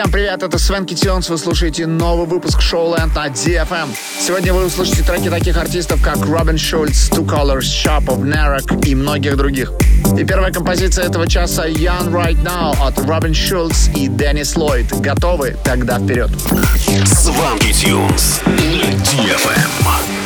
Всем привет, это Свенки Тюнс, вы слушаете новый выпуск Шоу Шоуленд на DFM. Сегодня вы услышите треки таких артистов, как Робин Шульц, Two Colors, Sharp of Narek и многих других. И первая композиция этого часа Young Right Now от Робин Шульц и Деннис Ллойд. Готовы? Тогда вперед. Сванки Тюнс на DFM.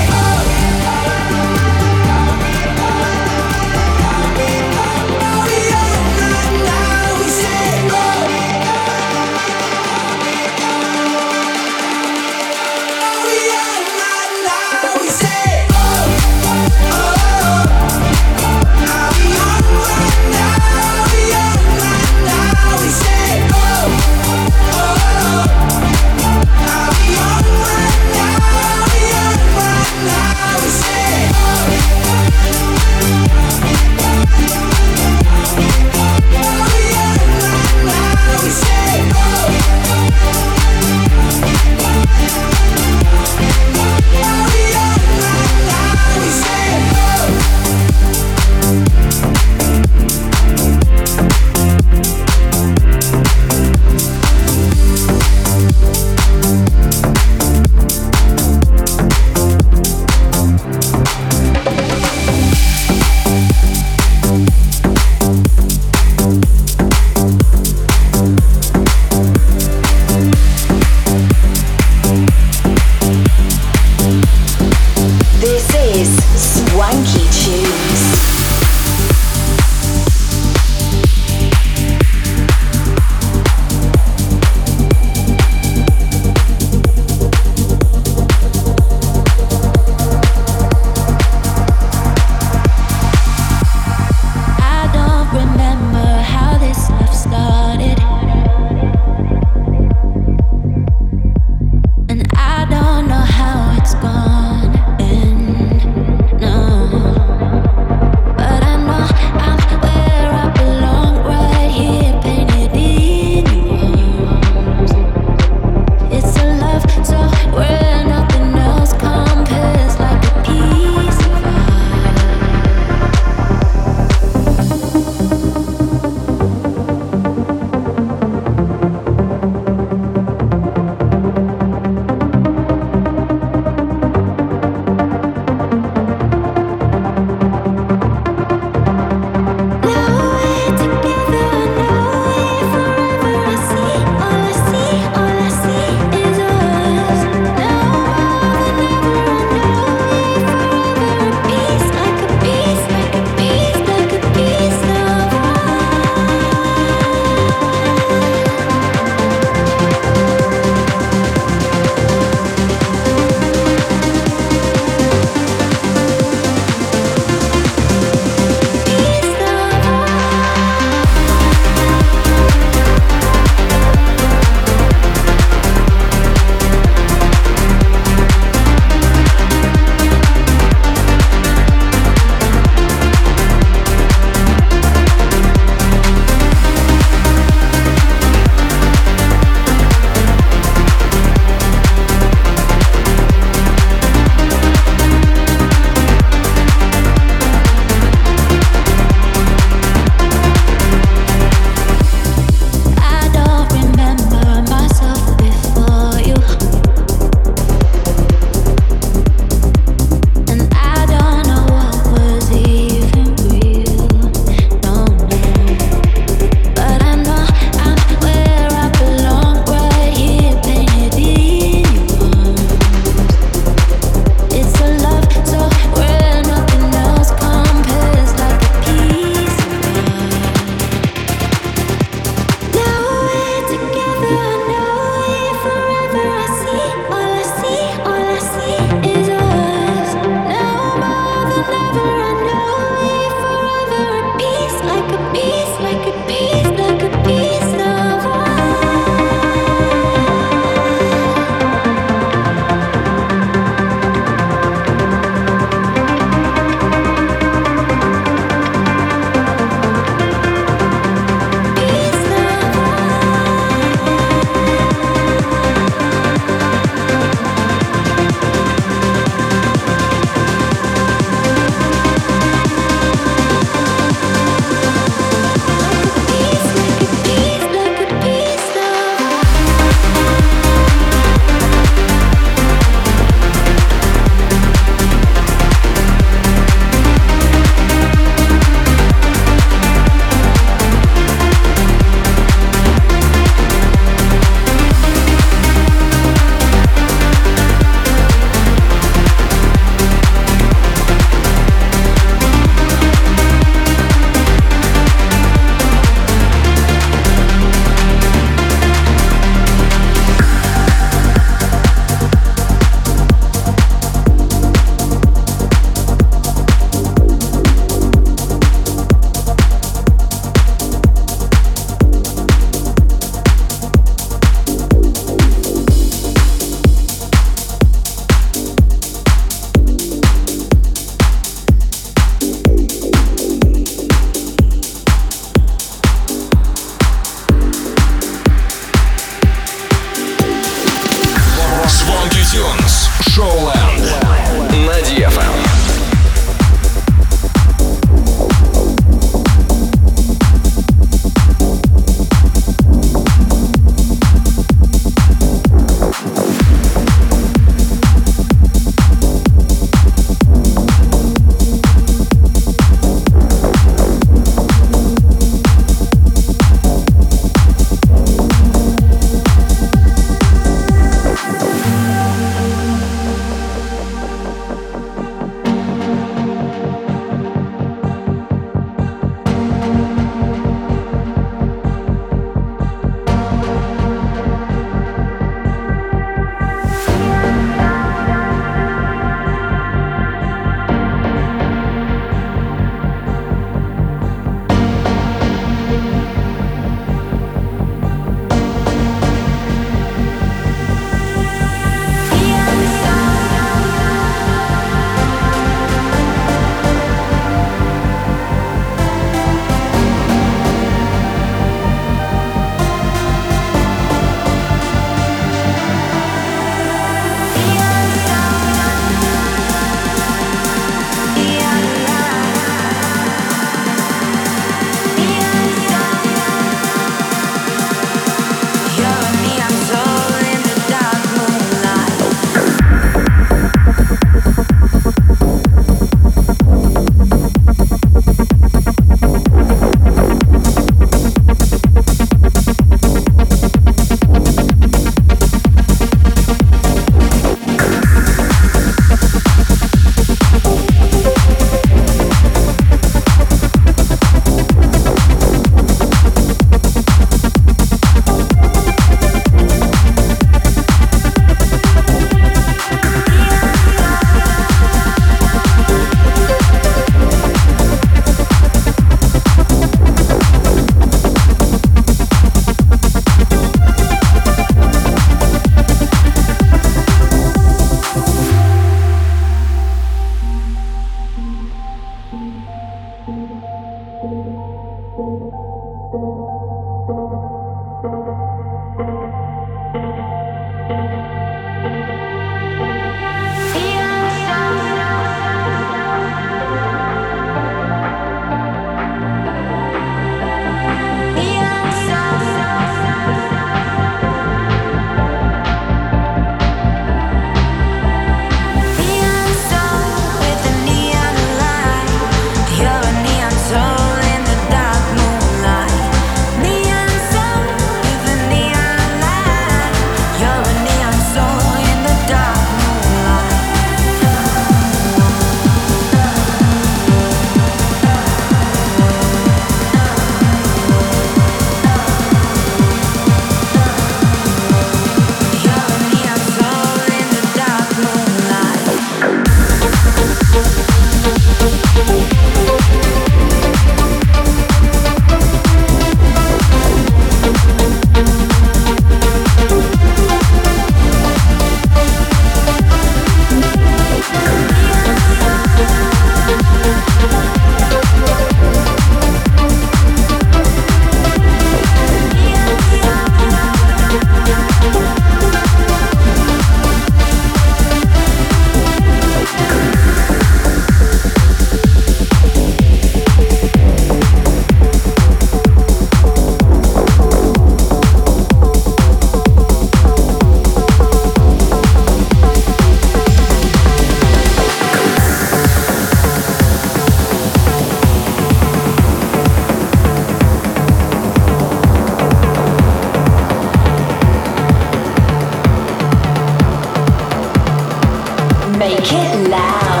Make it loud.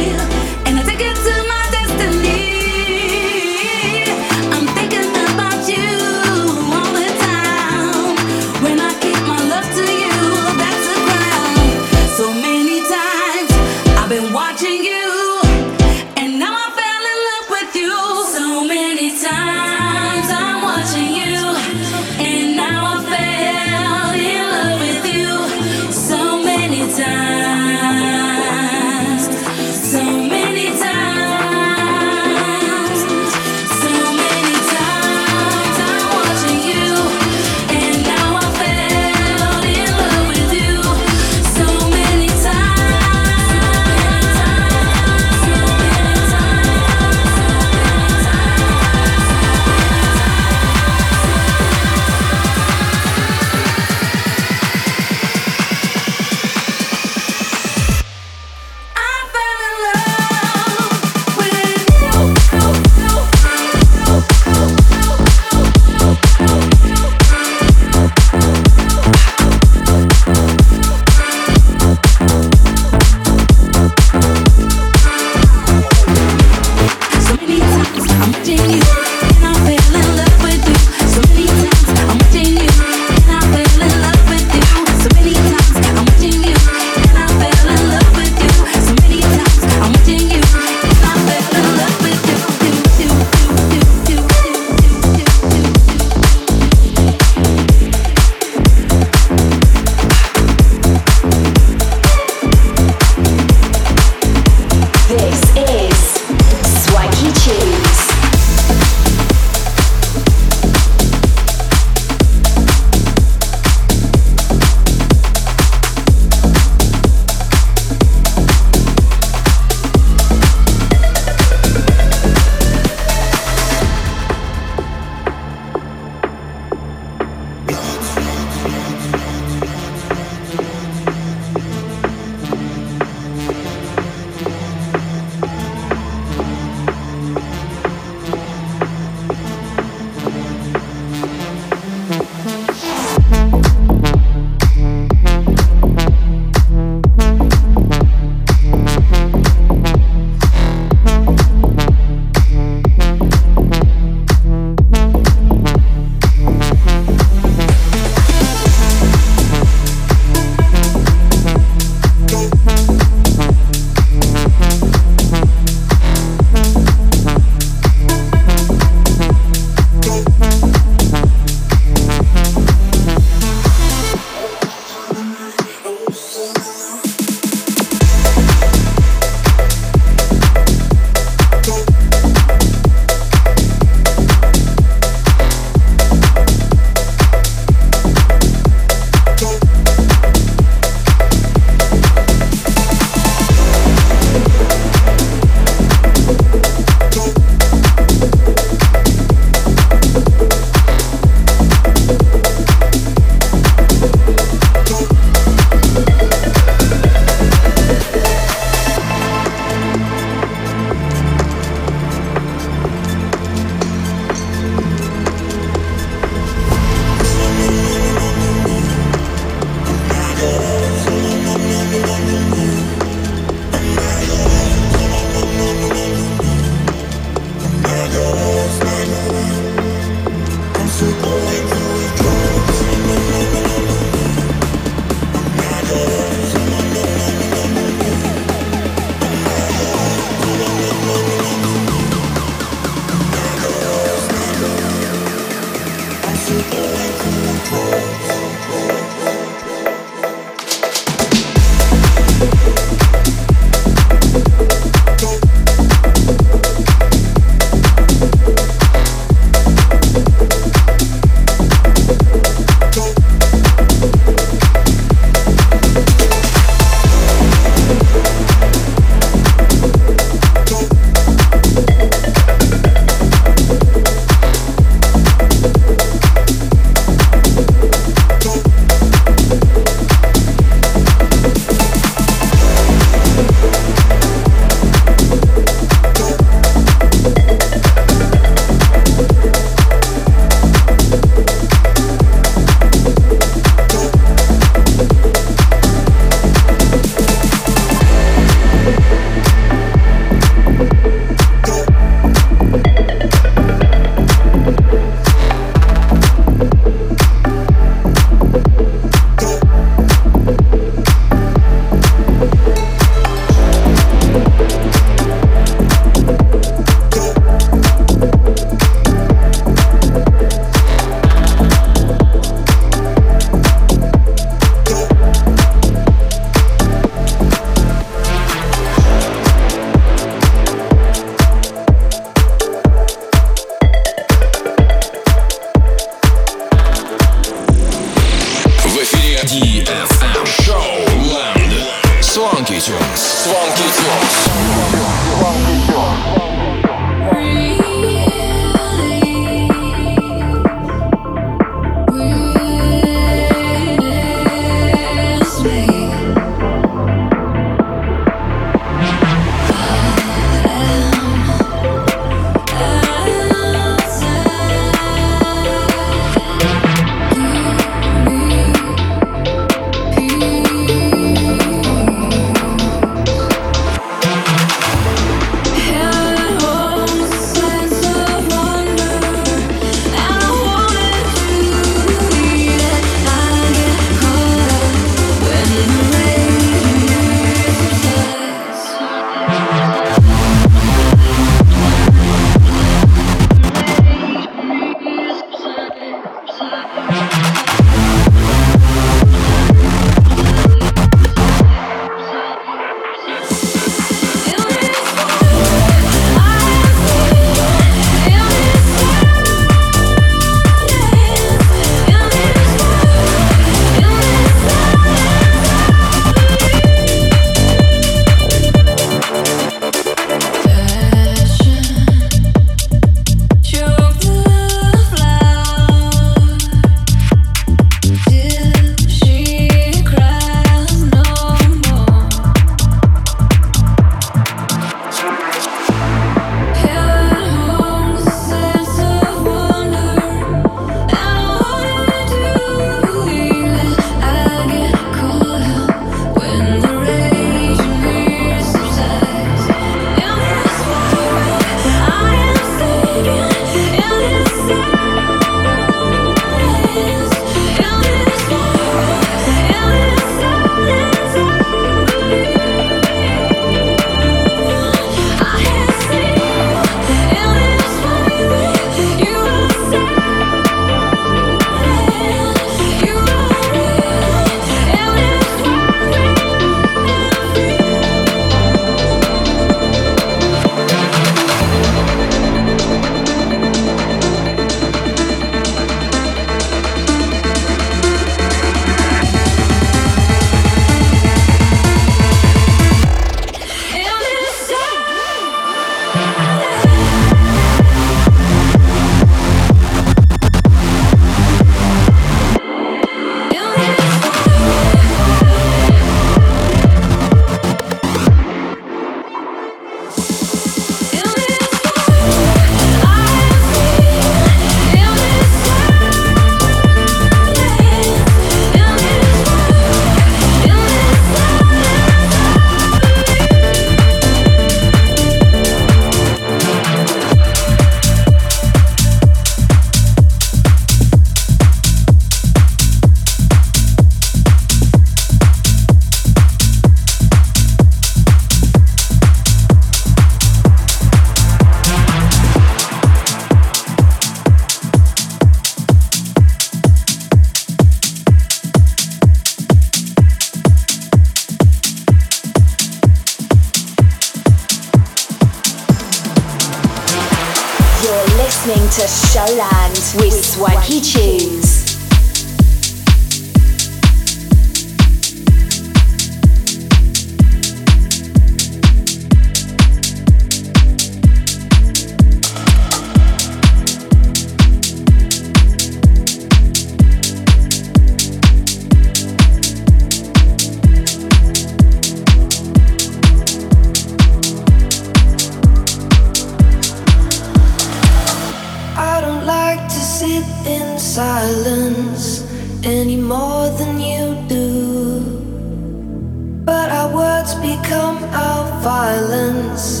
become our violence,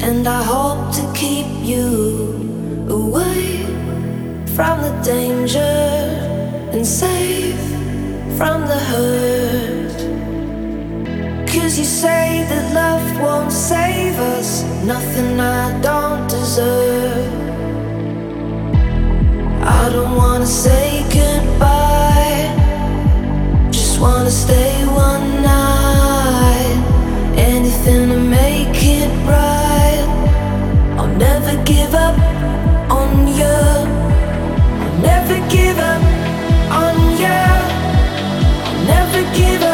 and I hope to keep you away from the danger and safe from the hurt. Cause you say that love won't save us, nothing I don't deserve. I don't wanna say goodbye, just wanna stay one. never give up on you. I'll never give up on you. I'll never give up.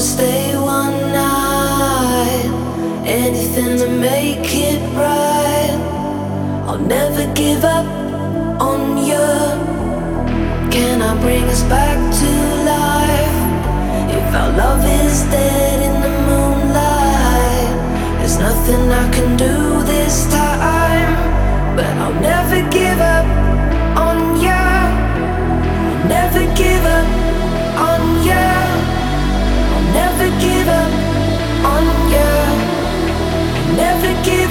stay one night. Anything to make it right. I'll never give up on you. Can I bring us back to life? If our love is dead in the moonlight, there's nothing I can do this time. But I'll never give up on you. Never give give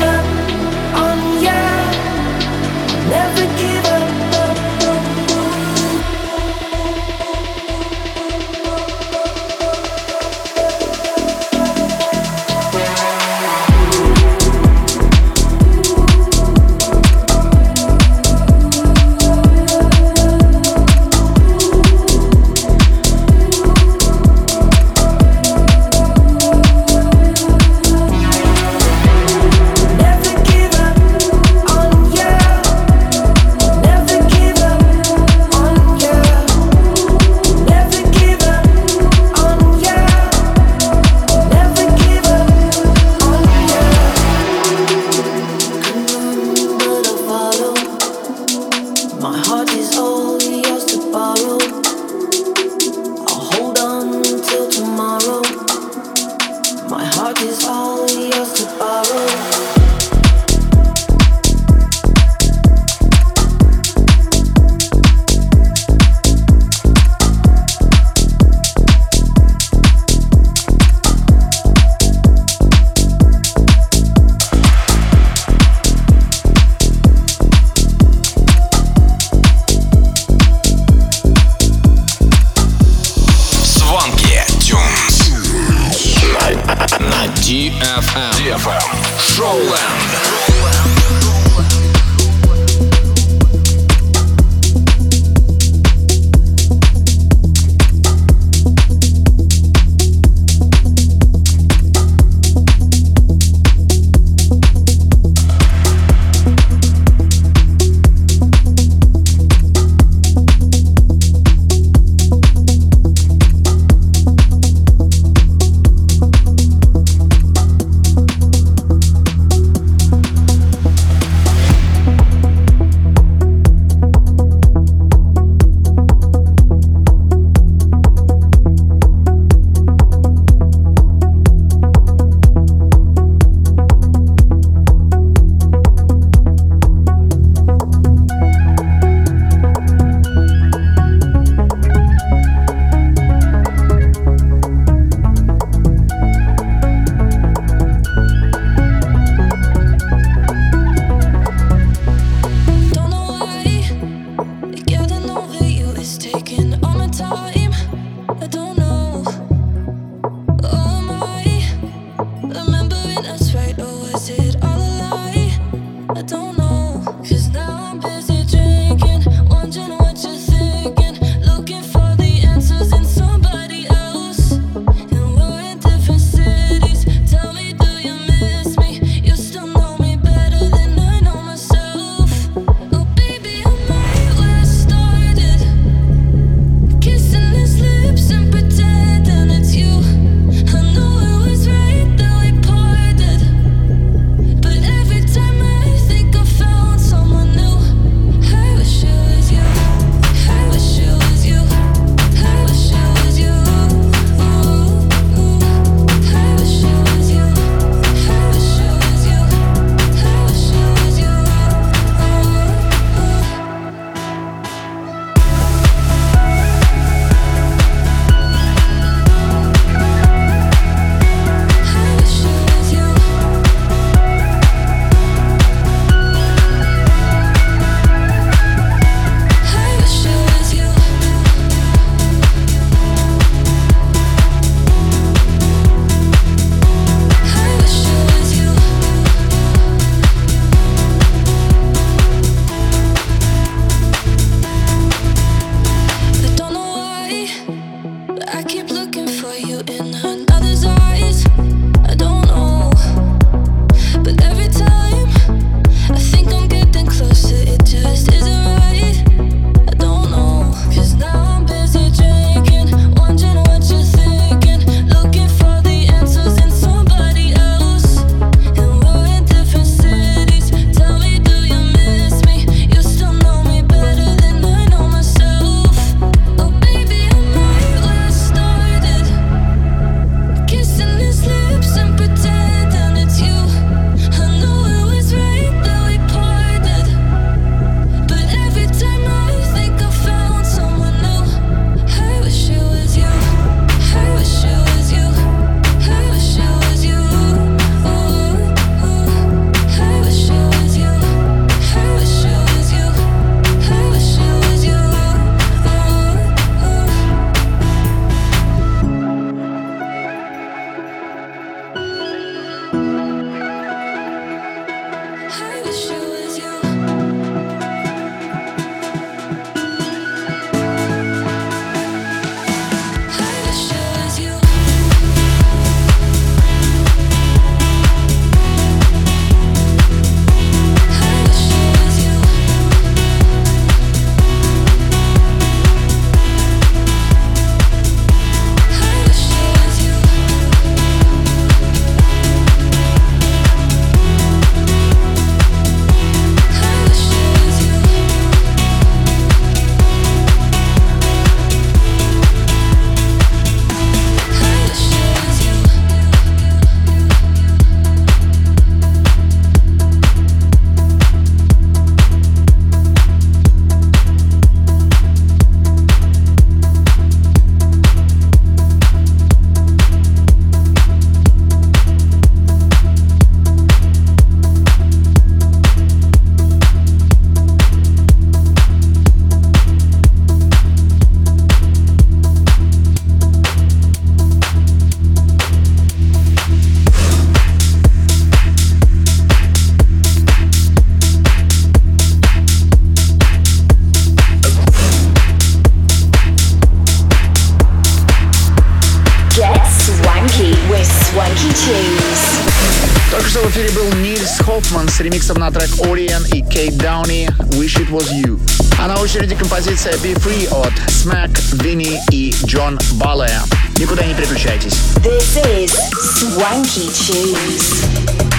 Крис Хоффман с ремиксом на трек Ориен и Кейт Дауни «Wish It Was You». А на очереди композиция «Be Free» от Smack, Винни и Джон Балле. Никуда не переключайтесь. This is Swanky Tunes.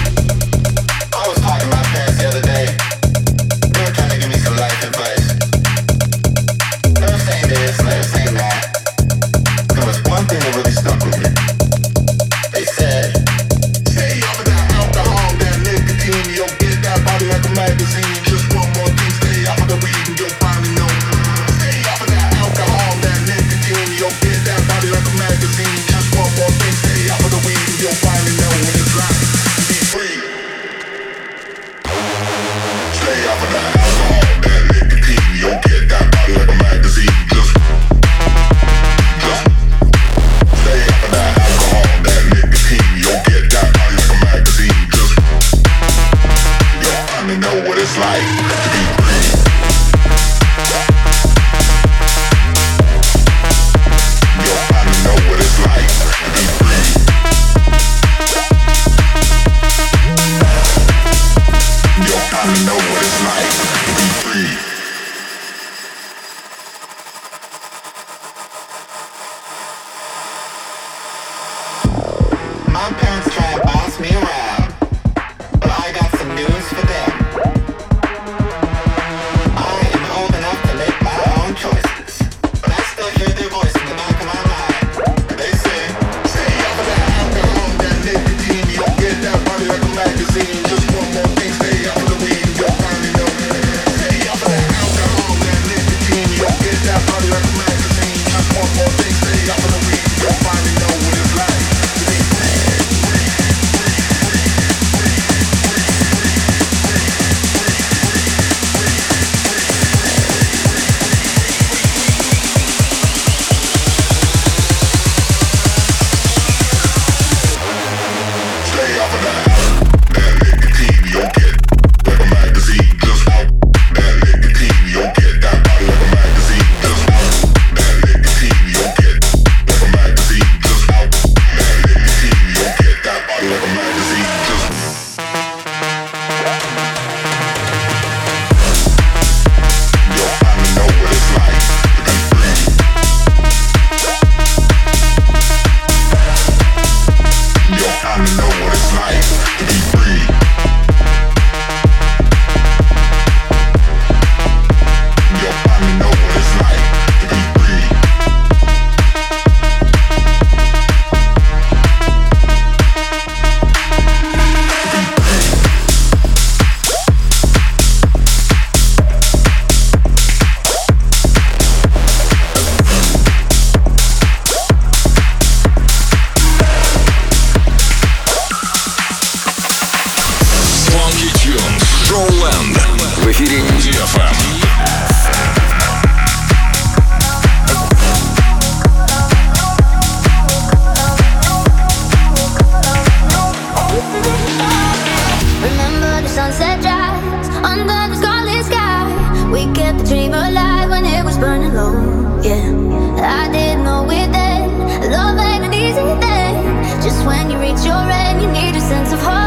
When you reach your end, you need a sense of hope.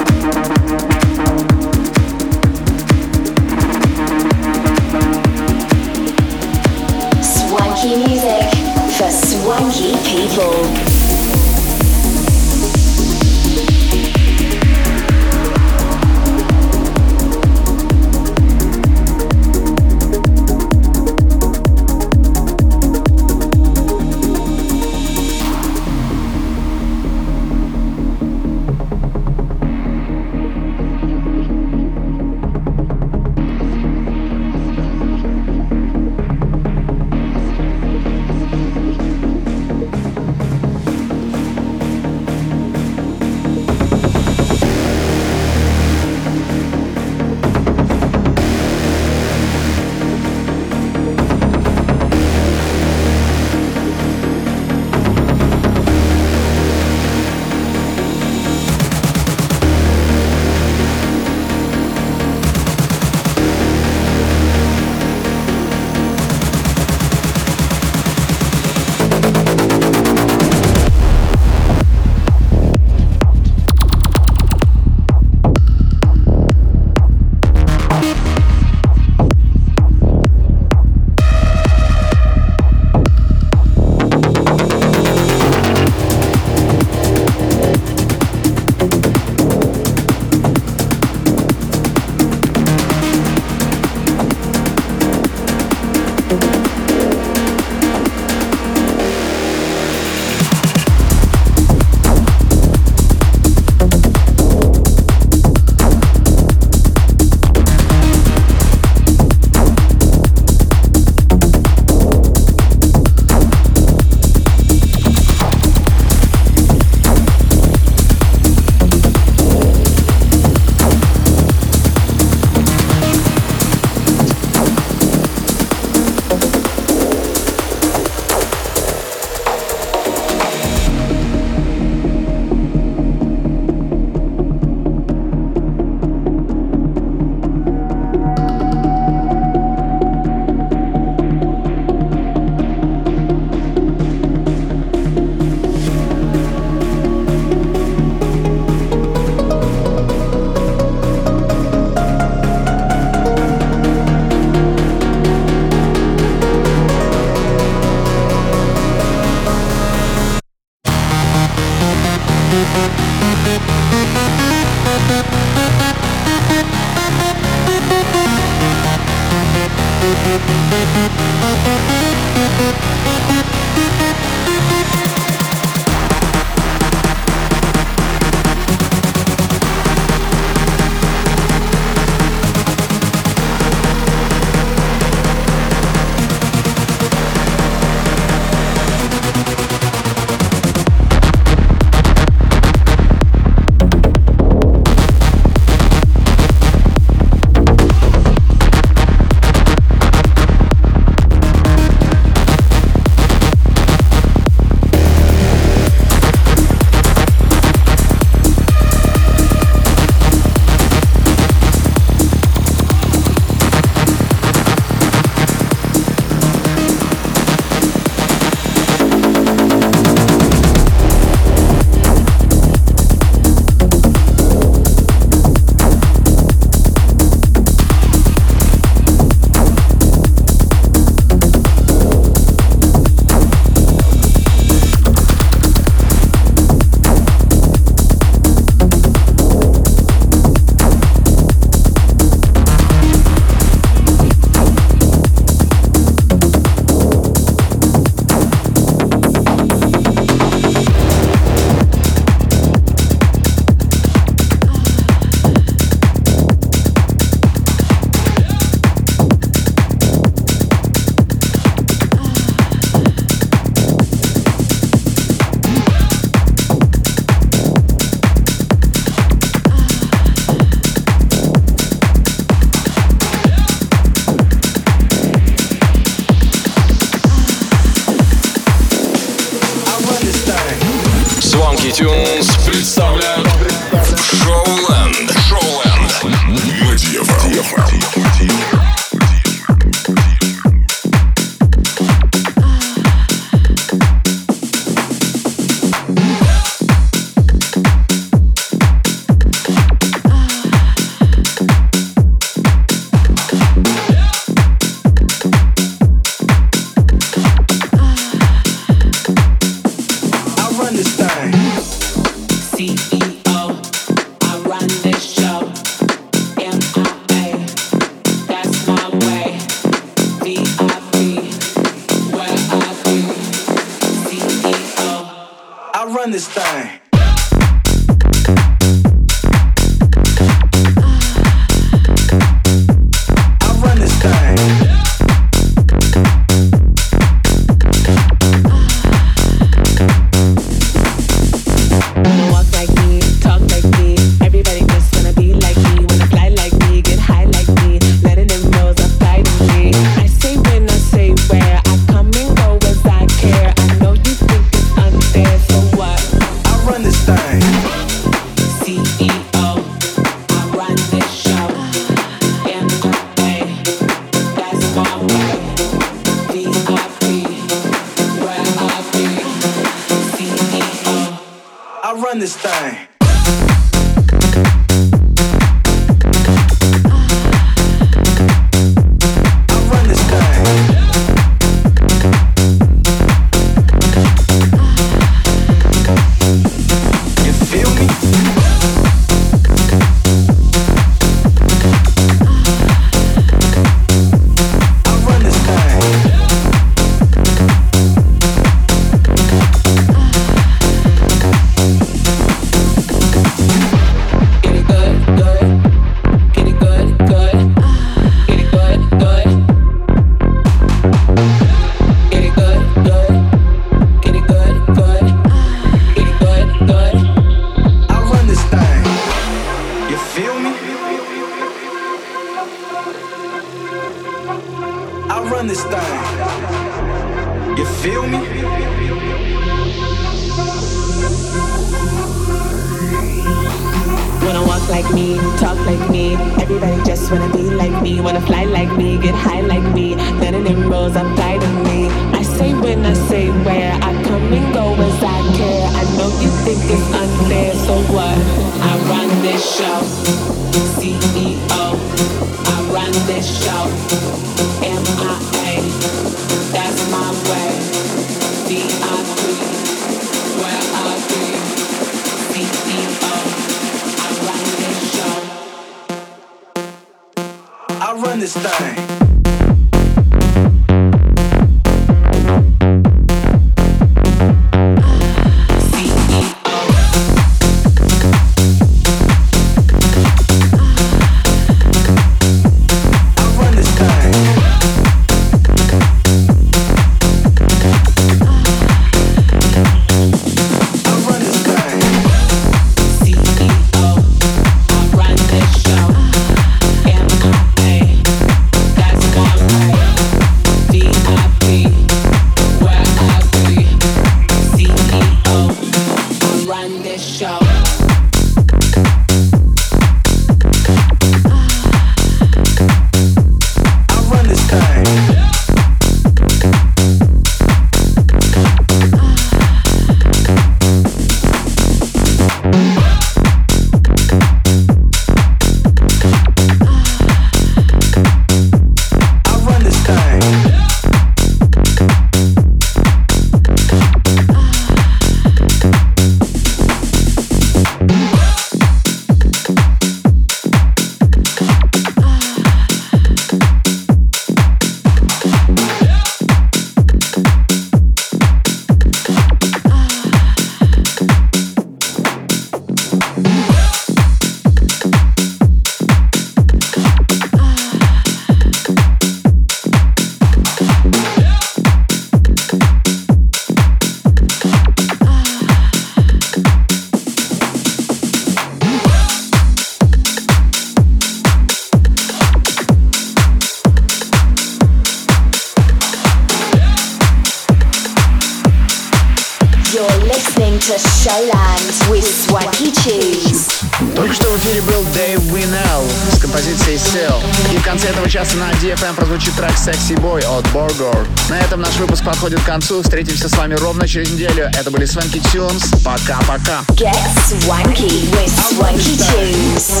часа на DFM эм прозвучит трек «Sexy Boy» от Borgor. На этом наш выпуск подходит к концу. Встретимся с вами ровно через неделю. Это были Swanky Tunes. Пока-пока. Get swanky with Swanky Tunes.